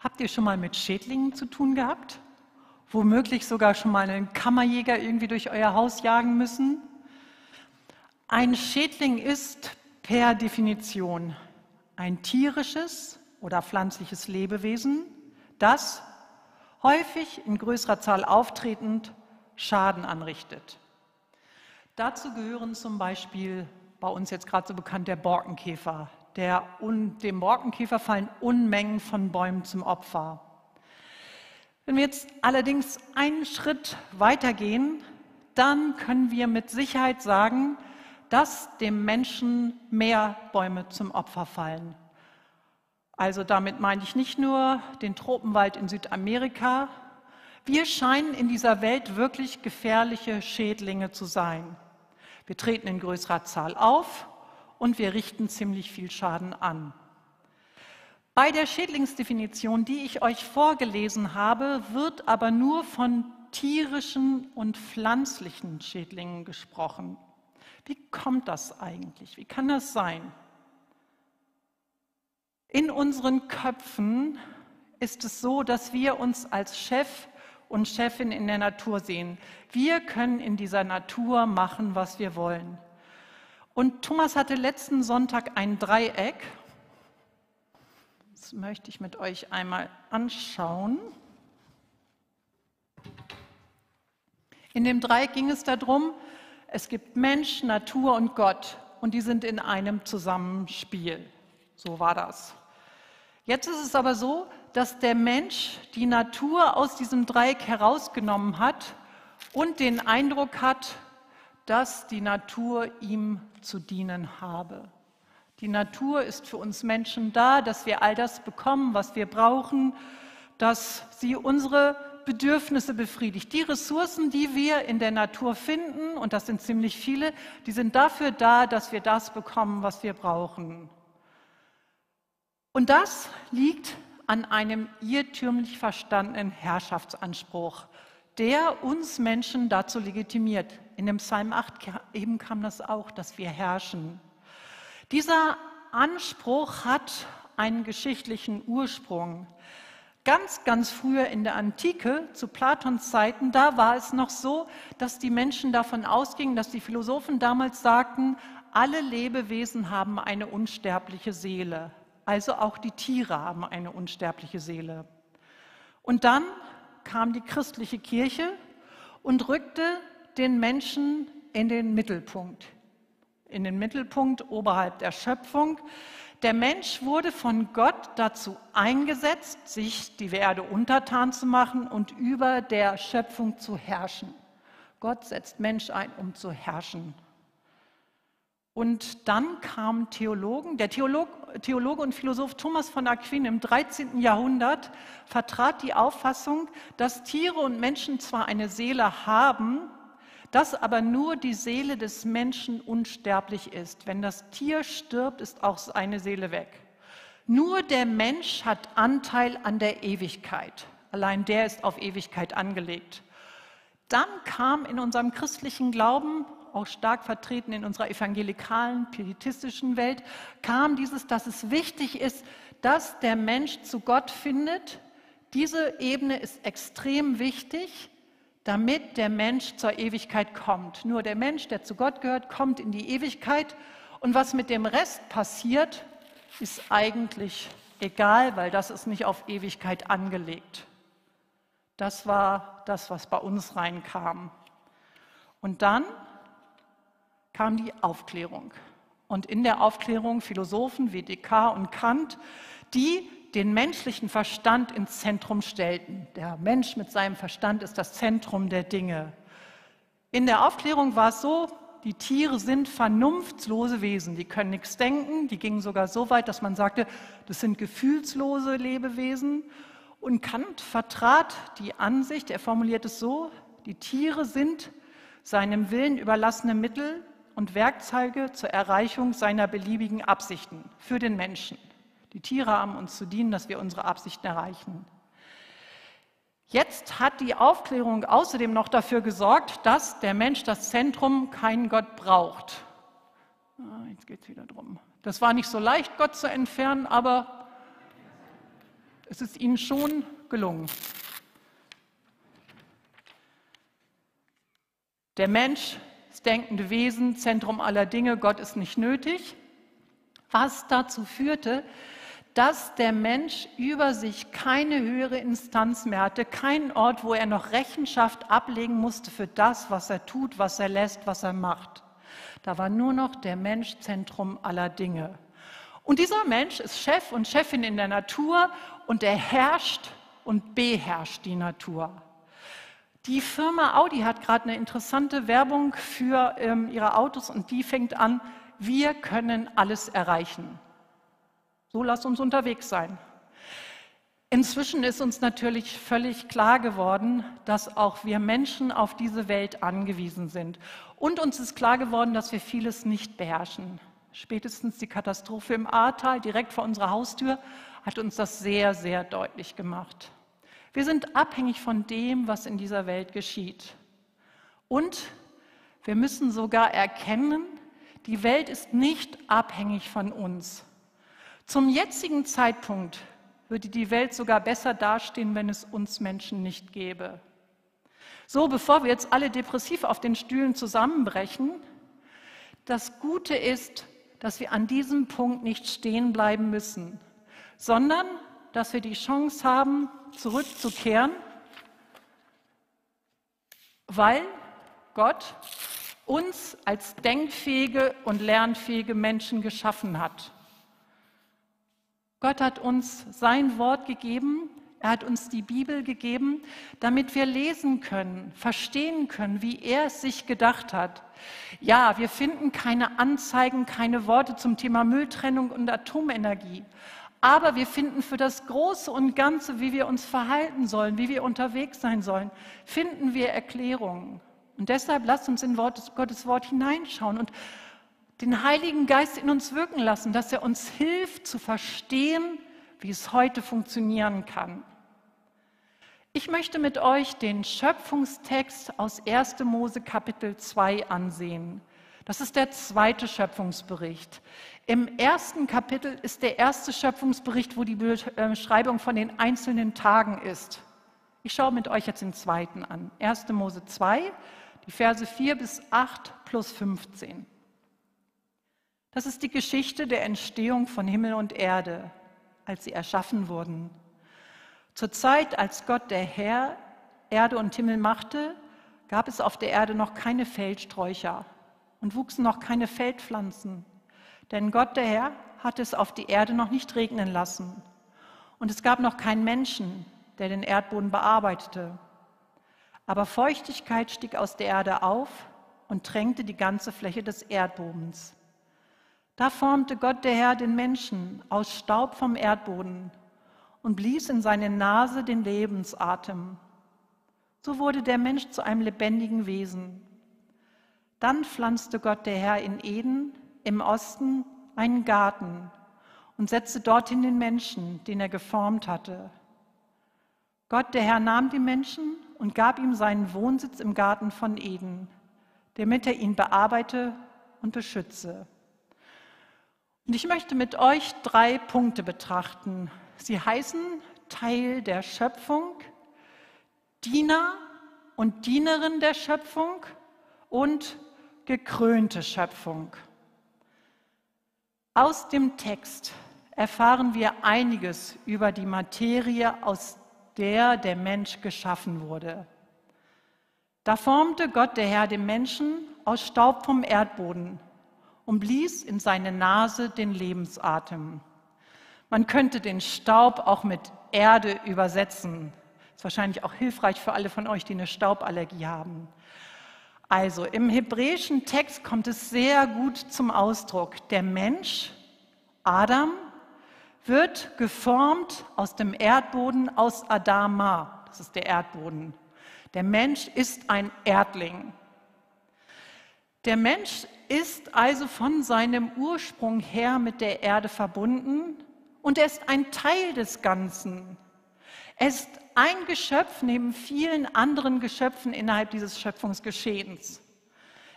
Habt ihr schon mal mit Schädlingen zu tun gehabt? Womöglich sogar schon mal einen Kammerjäger irgendwie durch euer Haus jagen müssen? Ein Schädling ist per Definition ein tierisches oder pflanzliches Lebewesen, das häufig in größerer Zahl auftretend Schaden anrichtet. Dazu gehören zum Beispiel bei uns jetzt gerade so bekannt der Borkenkäfer. Der, dem Borkenkäfer fallen Unmengen von Bäumen zum Opfer. Wenn wir jetzt allerdings einen Schritt weitergehen, dann können wir mit Sicherheit sagen, dass dem Menschen mehr Bäume zum Opfer fallen. Also damit meine ich nicht nur den Tropenwald in Südamerika. Wir scheinen in dieser Welt wirklich gefährliche Schädlinge zu sein. Wir treten in größerer Zahl auf und wir richten ziemlich viel Schaden an. Bei der Schädlingsdefinition, die ich euch vorgelesen habe, wird aber nur von tierischen und pflanzlichen Schädlingen gesprochen. Wie kommt das eigentlich? Wie kann das sein? In unseren Köpfen ist es so, dass wir uns als Chef und Chefin in der Natur sehen. Wir können in dieser Natur machen, was wir wollen. Und Thomas hatte letzten Sonntag ein Dreieck. Das möchte ich mit euch einmal anschauen. In dem Dreieck ging es darum, es gibt Mensch, Natur und Gott und die sind in einem Zusammenspiel. So war das. Jetzt ist es aber so, dass der Mensch die Natur aus diesem Dreieck herausgenommen hat und den Eindruck hat, dass die Natur ihm zu dienen habe. Die Natur ist für uns Menschen da, dass wir all das bekommen, was wir brauchen, dass sie unsere Bedürfnisse befriedigt. Die Ressourcen, die wir in der Natur finden, und das sind ziemlich viele, die sind dafür da, dass wir das bekommen, was wir brauchen. Und das liegt an einem irrtümlich verstandenen Herrschaftsanspruch, der uns Menschen dazu legitimiert. In dem Psalm 8 eben kam das auch, dass wir herrschen. Dieser Anspruch hat einen geschichtlichen Ursprung. Ganz, ganz früher in der Antike, zu Platons Zeiten, da war es noch so, dass die Menschen davon ausgingen, dass die Philosophen damals sagten, alle Lebewesen haben eine unsterbliche Seele. Also auch die Tiere haben eine unsterbliche Seele. Und dann kam die christliche Kirche und rückte den Menschen in den Mittelpunkt. In den Mittelpunkt oberhalb der Schöpfung. Der Mensch wurde von Gott dazu eingesetzt, sich die Erde untertan zu machen und über der Schöpfung zu herrschen. Gott setzt Mensch ein, um zu herrschen. Und dann kamen Theologen. Der Theolog, Theologe und Philosoph Thomas von Aquin im 13. Jahrhundert vertrat die Auffassung, dass Tiere und Menschen zwar eine Seele haben, dass aber nur die Seele des Menschen unsterblich ist. Wenn das Tier stirbt, ist auch seine Seele weg. Nur der Mensch hat Anteil an der Ewigkeit. Allein der ist auf Ewigkeit angelegt. Dann kam in unserem christlichen Glauben auch stark vertreten in unserer evangelikalen, pietistischen Welt, kam dieses, dass es wichtig ist, dass der Mensch zu Gott findet. Diese Ebene ist extrem wichtig, damit der Mensch zur Ewigkeit kommt. Nur der Mensch, der zu Gott gehört, kommt in die Ewigkeit. Und was mit dem Rest passiert, ist eigentlich egal, weil das ist nicht auf Ewigkeit angelegt. Das war das, was bei uns reinkam. Und dann kam die Aufklärung. Und in der Aufklärung Philosophen wie Descartes und Kant, die den menschlichen Verstand ins Zentrum stellten. Der Mensch mit seinem Verstand ist das Zentrum der Dinge. In der Aufklärung war es so, die Tiere sind vernunftslose Wesen, die können nichts denken, die gingen sogar so weit, dass man sagte, das sind gefühlslose Lebewesen. Und Kant vertrat die Ansicht, er formuliert es so, die Tiere sind seinem Willen überlassene Mittel, und Werkzeuge zur Erreichung seiner beliebigen Absichten für den Menschen. Die Tiere haben uns zu dienen, dass wir unsere Absichten erreichen. Jetzt hat die Aufklärung außerdem noch dafür gesorgt, dass der Mensch das Zentrum keinen Gott braucht. Ah, jetzt geht es wieder drum. Das war nicht so leicht, Gott zu entfernen, aber Es ist ihnen schon gelungen. Der Mensch, das denkende Wesen, Zentrum aller Dinge, Gott ist nicht nötig, was dazu führte, dass der Mensch über sich keine höhere Instanz mehr hatte, keinen Ort, wo er noch Rechenschaft ablegen musste für das, was er tut, was er lässt, was er macht. Da war nur noch der Mensch Zentrum aller Dinge. Und dieser Mensch ist Chef und Chefin in der Natur und er herrscht und beherrscht die Natur. Die Firma Audi hat gerade eine interessante Werbung für ähm, ihre Autos und die fängt an, wir können alles erreichen. So lass uns unterwegs sein. Inzwischen ist uns natürlich völlig klar geworden, dass auch wir Menschen auf diese Welt angewiesen sind. Und uns ist klar geworden, dass wir vieles nicht beherrschen. Spätestens die Katastrophe im Ahrtal direkt vor unserer Haustür hat uns das sehr, sehr deutlich gemacht. Wir sind abhängig von dem, was in dieser Welt geschieht. Und wir müssen sogar erkennen, die Welt ist nicht abhängig von uns. Zum jetzigen Zeitpunkt würde die Welt sogar besser dastehen, wenn es uns Menschen nicht gäbe. So, bevor wir jetzt alle depressiv auf den Stühlen zusammenbrechen, das Gute ist, dass wir an diesem Punkt nicht stehen bleiben müssen, sondern dass wir die Chance haben, zurückzukehren, weil Gott uns als denkfähige und lernfähige Menschen geschaffen hat. Gott hat uns sein Wort gegeben, er hat uns die Bibel gegeben, damit wir lesen können, verstehen können, wie er es sich gedacht hat. Ja, wir finden keine Anzeigen, keine Worte zum Thema Mülltrennung und Atomenergie. Aber wir finden für das Große und Ganze, wie wir uns verhalten sollen, wie wir unterwegs sein sollen, finden wir Erklärungen. Und deshalb lasst uns in Gottes Wort hineinschauen und den Heiligen Geist in uns wirken lassen, dass er uns hilft zu verstehen, wie es heute funktionieren kann. Ich möchte mit euch den Schöpfungstext aus 1. Mose Kapitel 2 ansehen. Das ist der zweite Schöpfungsbericht. Im ersten Kapitel ist der erste Schöpfungsbericht, wo die Beschreibung von den einzelnen Tagen ist. Ich schaue mit euch jetzt den zweiten an. 1. Mose 2, die Verse 4 bis 8 plus 15. Das ist die Geschichte der Entstehung von Himmel und Erde, als sie erschaffen wurden. Zur Zeit, als Gott der Herr Erde und Himmel machte, gab es auf der Erde noch keine Feldsträucher und wuchsen noch keine Feldpflanzen. Denn Gott der Herr hatte es auf die Erde noch nicht regnen lassen. Und es gab noch keinen Menschen, der den Erdboden bearbeitete. Aber Feuchtigkeit stieg aus der Erde auf und tränkte die ganze Fläche des Erdbodens. Da formte Gott der Herr den Menschen aus Staub vom Erdboden und blies in seine Nase den Lebensatem. So wurde der Mensch zu einem lebendigen Wesen. Dann pflanzte Gott der Herr in Eden im Osten einen Garten und setzte dorthin den Menschen, den er geformt hatte. Gott der Herr nahm den Menschen und gab ihm seinen Wohnsitz im Garten von Eden, damit er ihn bearbeite und beschütze. Und ich möchte mit euch drei Punkte betrachten. Sie heißen Teil der Schöpfung, Diener und Dienerin der Schöpfung und gekrönte Schöpfung. Aus dem Text erfahren wir einiges über die Materie, aus der der Mensch geschaffen wurde. Da formte Gott der Herr den Menschen aus Staub vom Erdboden und blies in seine Nase den Lebensatem. Man könnte den Staub auch mit Erde übersetzen. Ist wahrscheinlich auch hilfreich für alle von euch, die eine Stauballergie haben. Also im hebräischen Text kommt es sehr gut zum Ausdruck. Der Mensch, Adam, wird geformt aus dem Erdboden, aus Adama. Das ist der Erdboden. Der Mensch ist ein Erdling. Der Mensch ist also von seinem Ursprung her mit der Erde verbunden und er ist ein Teil des Ganzen. Er ist ein Geschöpf neben vielen anderen Geschöpfen innerhalb dieses Schöpfungsgeschehens.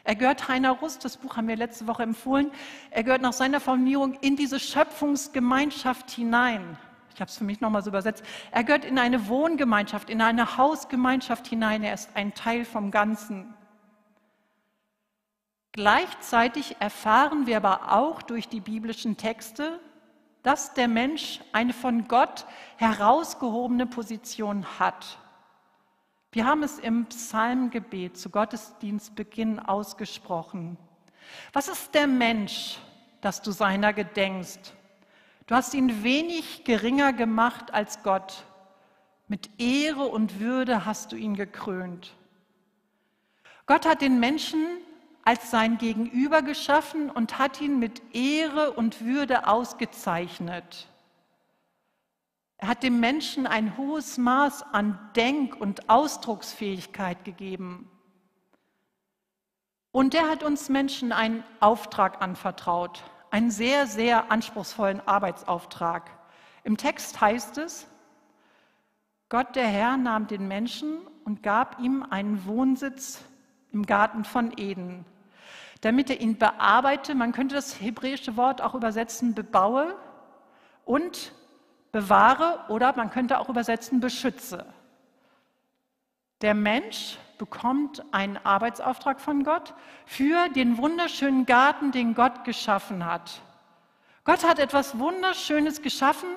Er gehört Heiner Rust, das Buch haben wir letzte Woche empfohlen, er gehört nach seiner Formulierung in diese Schöpfungsgemeinschaft hinein. Ich habe es für mich nochmal so übersetzt. Er gehört in eine Wohngemeinschaft, in eine Hausgemeinschaft hinein. Er ist ein Teil vom Ganzen. Gleichzeitig erfahren wir aber auch durch die biblischen Texte, dass der Mensch eine von Gott herausgehobene Position hat. Wir haben es im Psalmgebet zu Gottesdienstbeginn ausgesprochen. Was ist der Mensch, dass du seiner gedenkst? Du hast ihn wenig geringer gemacht als Gott. Mit Ehre und Würde hast du ihn gekrönt. Gott hat den Menschen als sein Gegenüber geschaffen und hat ihn mit Ehre und Würde ausgezeichnet. Er hat dem Menschen ein hohes Maß an Denk- und Ausdrucksfähigkeit gegeben. Und er hat uns Menschen einen Auftrag anvertraut, einen sehr, sehr anspruchsvollen Arbeitsauftrag. Im Text heißt es, Gott der Herr nahm den Menschen und gab ihm einen Wohnsitz im Garten von Eden, damit er ihn bearbeite, man könnte das hebräische Wort auch übersetzen, bebaue und bewahre oder man könnte auch übersetzen, beschütze. Der Mensch bekommt einen Arbeitsauftrag von Gott für den wunderschönen Garten, den Gott geschaffen hat. Gott hat etwas Wunderschönes geschaffen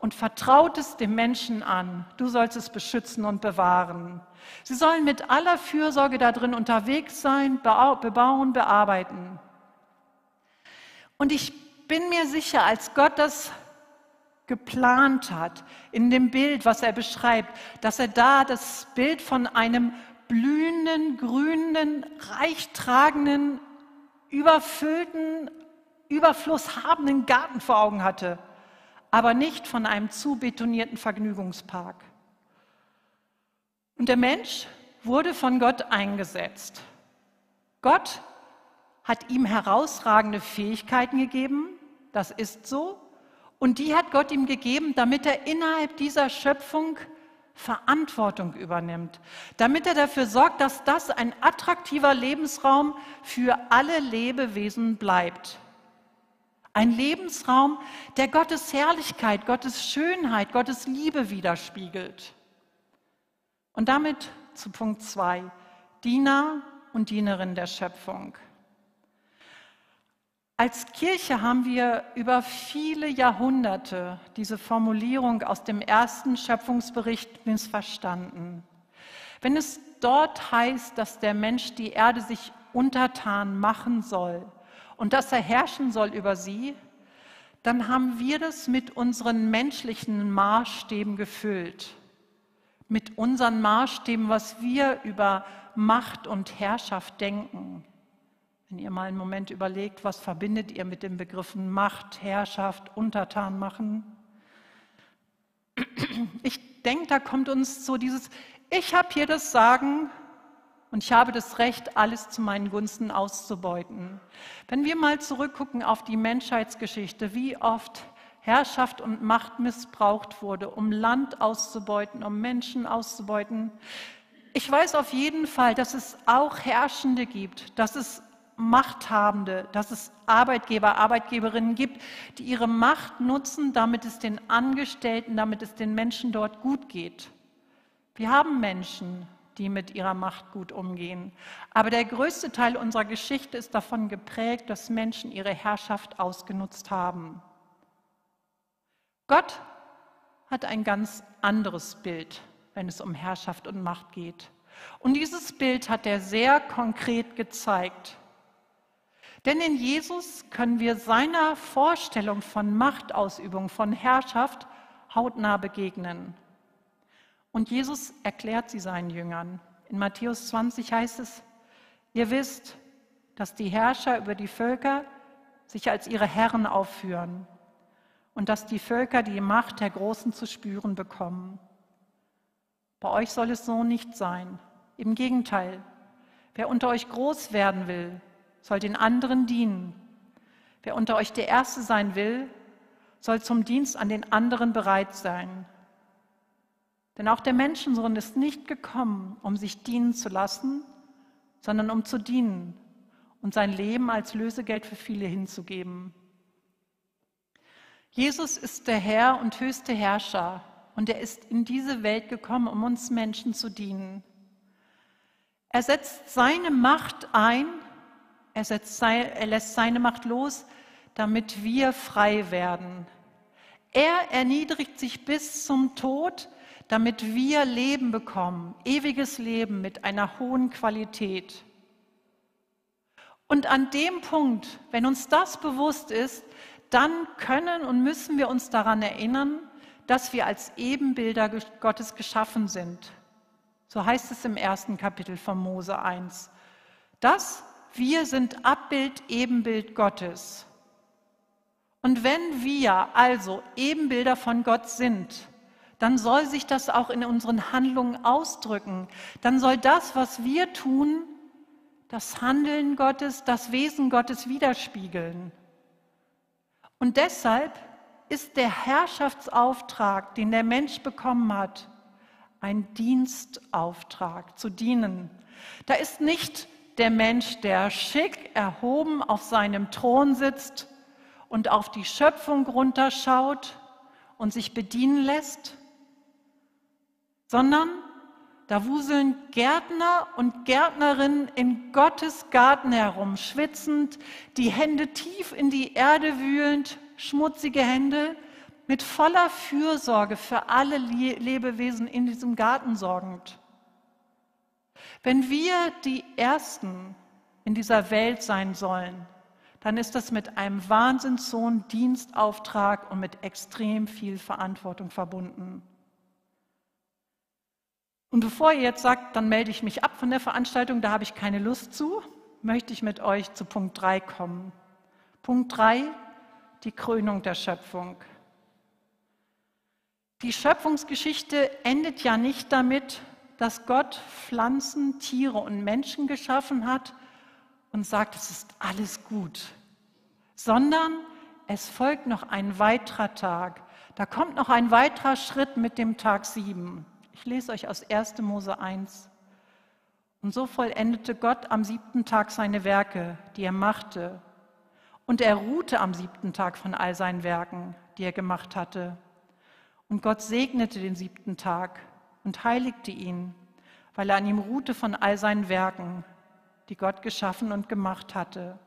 und vertraut es dem Menschen an. Du sollst es beschützen und bewahren. Sie sollen mit aller Fürsorge darin unterwegs sein, bebauen, bearbeiten. Und ich bin mir sicher, als Gott das geplant hat, in dem Bild, was er beschreibt, dass er da das Bild von einem blühenden, grünen, reichtragenden, überfüllten, überflusshabenden Garten vor Augen hatte aber nicht von einem zu betonierten Vergnügungspark. Und der Mensch wurde von Gott eingesetzt. Gott hat ihm herausragende Fähigkeiten gegeben, das ist so, und die hat Gott ihm gegeben, damit er innerhalb dieser Schöpfung Verantwortung übernimmt, damit er dafür sorgt, dass das ein attraktiver Lebensraum für alle Lebewesen bleibt. Ein Lebensraum, der Gottes Herrlichkeit, Gottes Schönheit, Gottes Liebe widerspiegelt. Und damit zu Punkt 2, Diener und Dienerin der Schöpfung. Als Kirche haben wir über viele Jahrhunderte diese Formulierung aus dem ersten Schöpfungsbericht missverstanden. Wenn es dort heißt, dass der Mensch die Erde sich untertan machen soll, und dass er herrschen soll über sie, dann haben wir das mit unseren menschlichen Maßstäben gefüllt. Mit unseren Maßstäben, was wir über Macht und Herrschaft denken. Wenn ihr mal einen Moment überlegt, was verbindet ihr mit den Begriffen Macht, Herrschaft, Untertan machen? Ich denke, da kommt uns so dieses, ich habe hier das Sagen und ich habe das Recht, alles zu meinen Gunsten auszubeuten. Wenn wir mal zurückgucken auf die Menschheitsgeschichte, wie oft Herrschaft und Macht missbraucht wurde, um Land auszubeuten, um Menschen auszubeuten. Ich weiß auf jeden Fall, dass es auch Herrschende gibt, dass es Machthabende, dass es Arbeitgeber, Arbeitgeberinnen gibt, die ihre Macht nutzen, damit es den Angestellten, damit es den Menschen dort gut geht. Wir haben Menschen, die mit ihrer Macht gut umgehen. Aber der größte Teil unserer Geschichte ist davon geprägt, dass Menschen ihre Herrschaft ausgenutzt haben. Gott hat ein ganz anderes Bild, wenn es um Herrschaft und Macht geht. Und dieses Bild hat er sehr konkret gezeigt. Denn in Jesus können wir seiner Vorstellung von Machtausübung, von Herrschaft hautnah begegnen. Und Jesus erklärt sie seinen Jüngern. In Matthäus 20 heißt es, ihr wisst, dass die Herrscher über die Völker sich als ihre Herren aufführen und dass die Völker die Macht der Großen zu spüren bekommen. Bei euch soll es so nicht sein. Im Gegenteil, wer unter euch groß werden will, soll den anderen dienen. Wer unter euch der Erste sein will, soll zum Dienst an den anderen bereit sein. Denn auch der Menschensohn ist nicht gekommen, um sich dienen zu lassen, sondern um zu dienen und sein Leben als Lösegeld für viele hinzugeben. Jesus ist der Herr und höchste Herrscher und er ist in diese Welt gekommen, um uns Menschen zu dienen. Er setzt seine Macht ein, er, sein, er lässt seine Macht los, damit wir frei werden. Er erniedrigt sich bis zum Tod, damit wir Leben bekommen, ewiges Leben mit einer hohen Qualität. Und an dem Punkt, wenn uns das bewusst ist, dann können und müssen wir uns daran erinnern, dass wir als Ebenbilder Gottes geschaffen sind. So heißt es im ersten Kapitel von Mose 1. Dass wir sind Abbild, Ebenbild Gottes. Und wenn wir also Ebenbilder von Gott sind, dann soll sich das auch in unseren Handlungen ausdrücken. Dann soll das, was wir tun, das Handeln Gottes, das Wesen Gottes widerspiegeln. Und deshalb ist der Herrschaftsauftrag, den der Mensch bekommen hat, ein Dienstauftrag, zu dienen. Da ist nicht der Mensch, der schick erhoben auf seinem Thron sitzt und auf die Schöpfung runterschaut und sich bedienen lässt, sondern da wuseln Gärtner und Gärtnerinnen in Gottes Garten herum, schwitzend, die Hände tief in die Erde wühlend, schmutzige Hände, mit voller Fürsorge für alle Lebewesen in diesem Garten sorgend. Wenn wir die Ersten in dieser Welt sein sollen, dann ist das mit einem wahnsinnshohen Dienstauftrag und mit extrem viel Verantwortung verbunden. Und bevor ihr jetzt sagt, dann melde ich mich ab von der Veranstaltung, da habe ich keine Lust zu, möchte ich mit euch zu Punkt 3 kommen. Punkt 3, die Krönung der Schöpfung. Die Schöpfungsgeschichte endet ja nicht damit, dass Gott Pflanzen, Tiere und Menschen geschaffen hat und sagt, es ist alles gut, sondern es folgt noch ein weiterer Tag. Da kommt noch ein weiterer Schritt mit dem Tag 7. Ich lese euch aus 1. Mose 1. Und so vollendete Gott am siebten Tag seine Werke, die er machte. Und er ruhte am siebten Tag von all seinen Werken, die er gemacht hatte. Und Gott segnete den siebten Tag und heiligte ihn, weil er an ihm ruhte von all seinen Werken, die Gott geschaffen und gemacht hatte.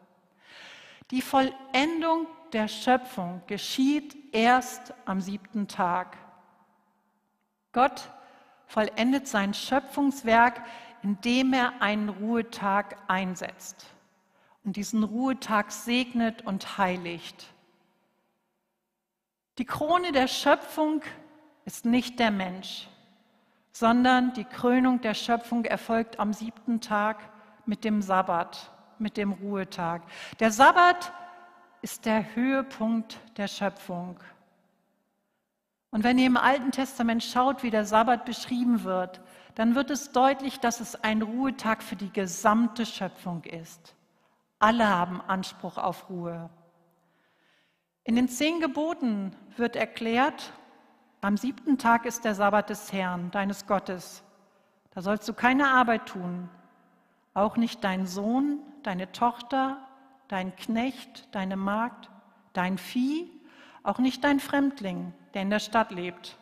Die Vollendung der Schöpfung geschieht erst am siebten Tag. Gott vollendet sein Schöpfungswerk, indem er einen Ruhetag einsetzt und diesen Ruhetag segnet und heiligt. Die Krone der Schöpfung ist nicht der Mensch, sondern die Krönung der Schöpfung erfolgt am siebten Tag mit dem Sabbat, mit dem Ruhetag. Der Sabbat ist der Höhepunkt der Schöpfung. Und wenn ihr im Alten Testament schaut, wie der Sabbat beschrieben wird, dann wird es deutlich, dass es ein Ruhetag für die gesamte Schöpfung ist. Alle haben Anspruch auf Ruhe. In den zehn Geboten wird erklärt, am siebten Tag ist der Sabbat des Herrn, deines Gottes. Da sollst du keine Arbeit tun, auch nicht dein Sohn, deine Tochter, dein Knecht, deine Magd, dein Vieh, auch nicht dein Fremdling, der in der Stadt lebt.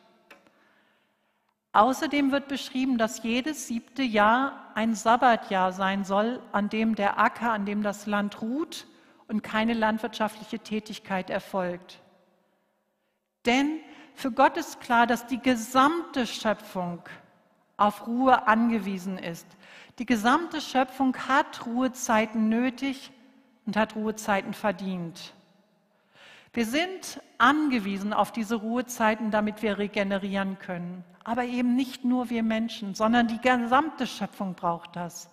Außerdem wird beschrieben, dass jedes siebte Jahr ein Sabbatjahr sein soll, an dem der Acker, an dem das Land ruht und keine landwirtschaftliche Tätigkeit erfolgt. Denn für Gott ist klar, dass die gesamte Schöpfung auf Ruhe angewiesen ist. Die gesamte Schöpfung hat Ruhezeiten nötig und hat Ruhezeiten verdient. Wir sind angewiesen auf diese Ruhezeiten, damit wir regenerieren können. Aber eben nicht nur wir Menschen, sondern die gesamte Schöpfung braucht das.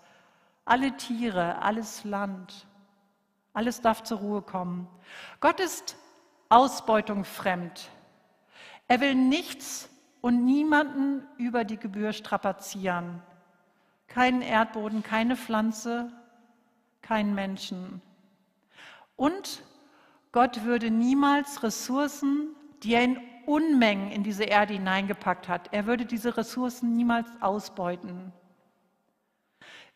Alle Tiere, alles Land, alles darf zur Ruhe kommen. Gott ist Ausbeutung fremd. Er will nichts und niemanden über die Gebühr strapazieren. Keinen Erdboden, keine Pflanze, keinen Menschen. Und Gott würde niemals Ressourcen, die er in Unmengen in diese Erde hineingepackt hat, er würde diese Ressourcen niemals ausbeuten.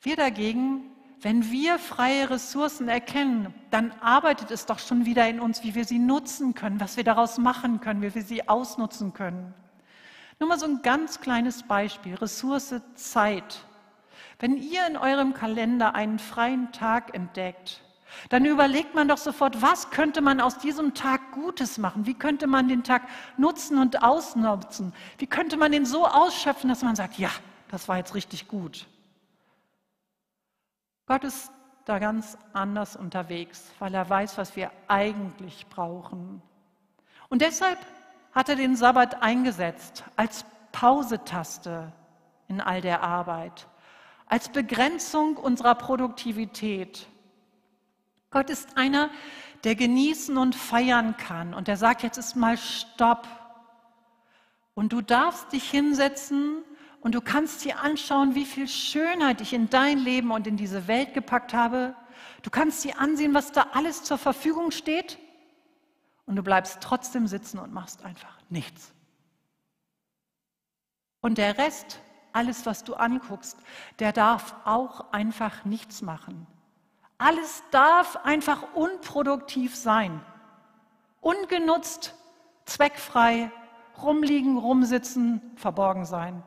Wir dagegen, wenn wir freie Ressourcen erkennen, dann arbeitet es doch schon wieder in uns, wie wir sie nutzen können, was wir daraus machen können, wie wir sie ausnutzen können. Nur mal so ein ganz kleines Beispiel, Ressource Zeit. Wenn ihr in eurem Kalender einen freien Tag entdeckt, dann überlegt man doch sofort, was könnte man aus diesem Tag Gutes machen? Wie könnte man den Tag nutzen und ausnutzen? Wie könnte man den so ausschöpfen, dass man sagt, ja, das war jetzt richtig gut. Gott ist da ganz anders unterwegs, weil er weiß, was wir eigentlich brauchen. Und deshalb hat er den Sabbat eingesetzt als Pausetaste in all der Arbeit, als Begrenzung unserer Produktivität. Gott ist einer, der genießen und feiern kann und der sagt, jetzt ist mal Stopp. Und du darfst dich hinsetzen und du kannst dir anschauen, wie viel Schönheit ich in dein Leben und in diese Welt gepackt habe. Du kannst dir ansehen, was da alles zur Verfügung steht. Und du bleibst trotzdem sitzen und machst einfach nichts. Und der Rest, alles, was du anguckst, der darf auch einfach nichts machen. Alles darf einfach unproduktiv sein. Ungenutzt, zweckfrei, rumliegen, rumsitzen, verborgen sein.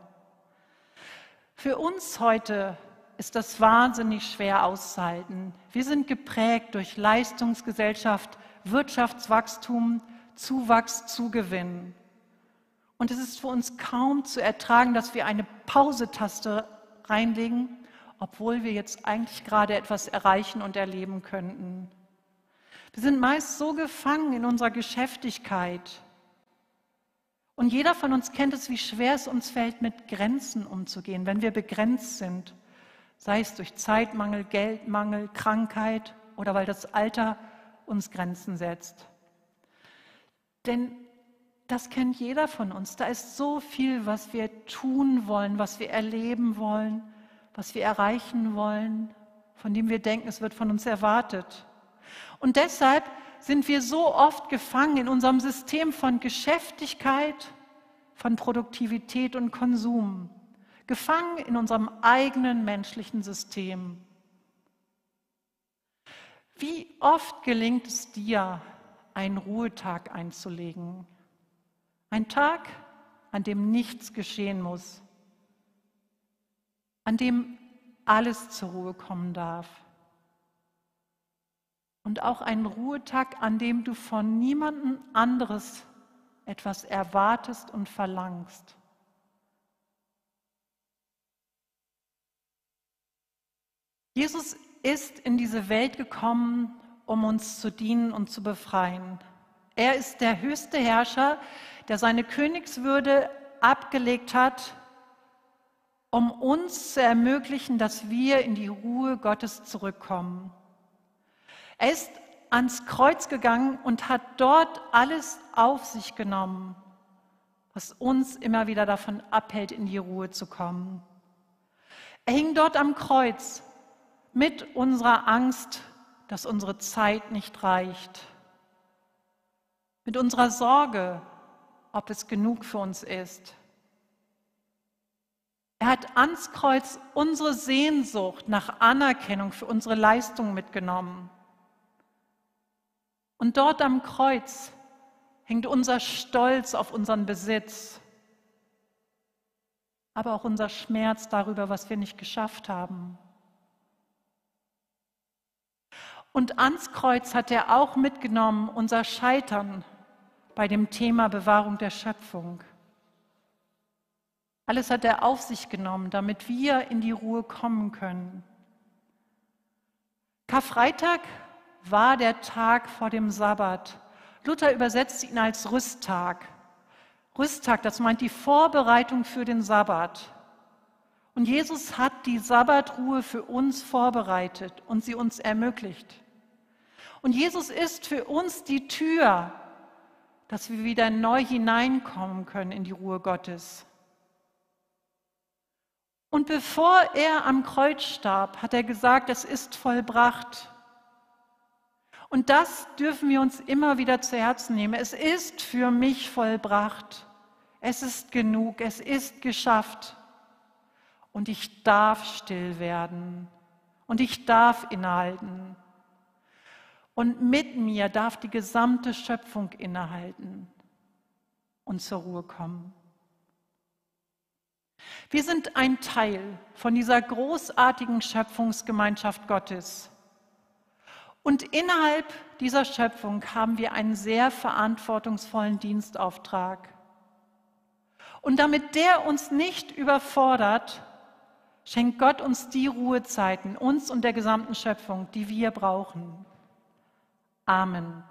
Für uns heute ist das wahnsinnig schwer auszuhalten. Wir sind geprägt durch Leistungsgesellschaft, Wirtschaftswachstum, Zuwachs, Zugewinn. Und es ist für uns kaum zu ertragen, dass wir eine Pausetaste reinlegen, obwohl wir jetzt eigentlich gerade etwas erreichen und erleben könnten. Wir sind meist so gefangen in unserer Geschäftigkeit, und jeder von uns kennt es, wie schwer es uns fällt, mit Grenzen umzugehen, wenn wir begrenzt sind, sei es durch Zeitmangel, Geldmangel, Krankheit oder weil das Alter uns Grenzen setzt. Denn das kennt jeder von uns. Da ist so viel, was wir tun wollen, was wir erleben wollen, was wir erreichen wollen, von dem wir denken, es wird von uns erwartet. Und deshalb sind wir so oft gefangen in unserem System von Geschäftigkeit, von Produktivität und Konsum, gefangen in unserem eigenen menschlichen System. Wie oft gelingt es dir, einen Ruhetag einzulegen? Ein Tag, an dem nichts geschehen muss, an dem alles zur Ruhe kommen darf und auch einen Ruhetag, an dem du von niemandem anderes etwas erwartest und verlangst. Jesus ist in diese Welt gekommen, um uns zu dienen und zu befreien. Er ist der höchste Herrscher, der seine Königswürde abgelegt hat, um uns zu ermöglichen, dass wir in die Ruhe Gottes zurückkommen. Er ist ans Kreuz gegangen und hat dort alles auf sich genommen, was uns immer wieder davon abhält, in die Ruhe zu kommen. Er hing dort am Kreuz mit unserer Angst, dass unsere Zeit nicht reicht, mit unserer Sorge, ob es genug für uns ist. Er hat ans Kreuz unsere Sehnsucht nach Anerkennung für unsere Leistung mitgenommen. Und dort am Kreuz hängt unser Stolz auf unseren Besitz, aber auch unser Schmerz darüber, was wir nicht geschafft haben. Und ans Kreuz hat er auch mitgenommen unser Scheitern bei dem Thema Bewahrung der Schöpfung. Alles hat er auf sich genommen, damit wir in die Ruhe kommen können. Karfreitag war der Tag vor dem Sabbat. Luther übersetzt ihn als Rüsttag. Rüsttag, das meint die Vorbereitung für den Sabbat. Und Jesus hat die Sabbatruhe für uns vorbereitet und sie uns ermöglicht. Und Jesus ist für uns die Tür, dass wir wieder neu hineinkommen können in die Ruhe Gottes. Und bevor er am Kreuz starb, hat er gesagt, es ist vollbracht. Und das dürfen wir uns immer wieder zu Herzen nehmen. Es ist für mich vollbracht. Es ist genug. Es ist geschafft. Und ich darf still werden. Und ich darf innehalten. Und mit mir darf die gesamte Schöpfung innehalten und zur Ruhe kommen. Wir sind ein Teil von dieser großartigen Schöpfungsgemeinschaft Gottes. Und innerhalb dieser Schöpfung haben wir einen sehr verantwortungsvollen Dienstauftrag. Und damit der uns nicht überfordert, schenkt Gott uns die Ruhezeiten, uns und der gesamten Schöpfung, die wir brauchen. Amen.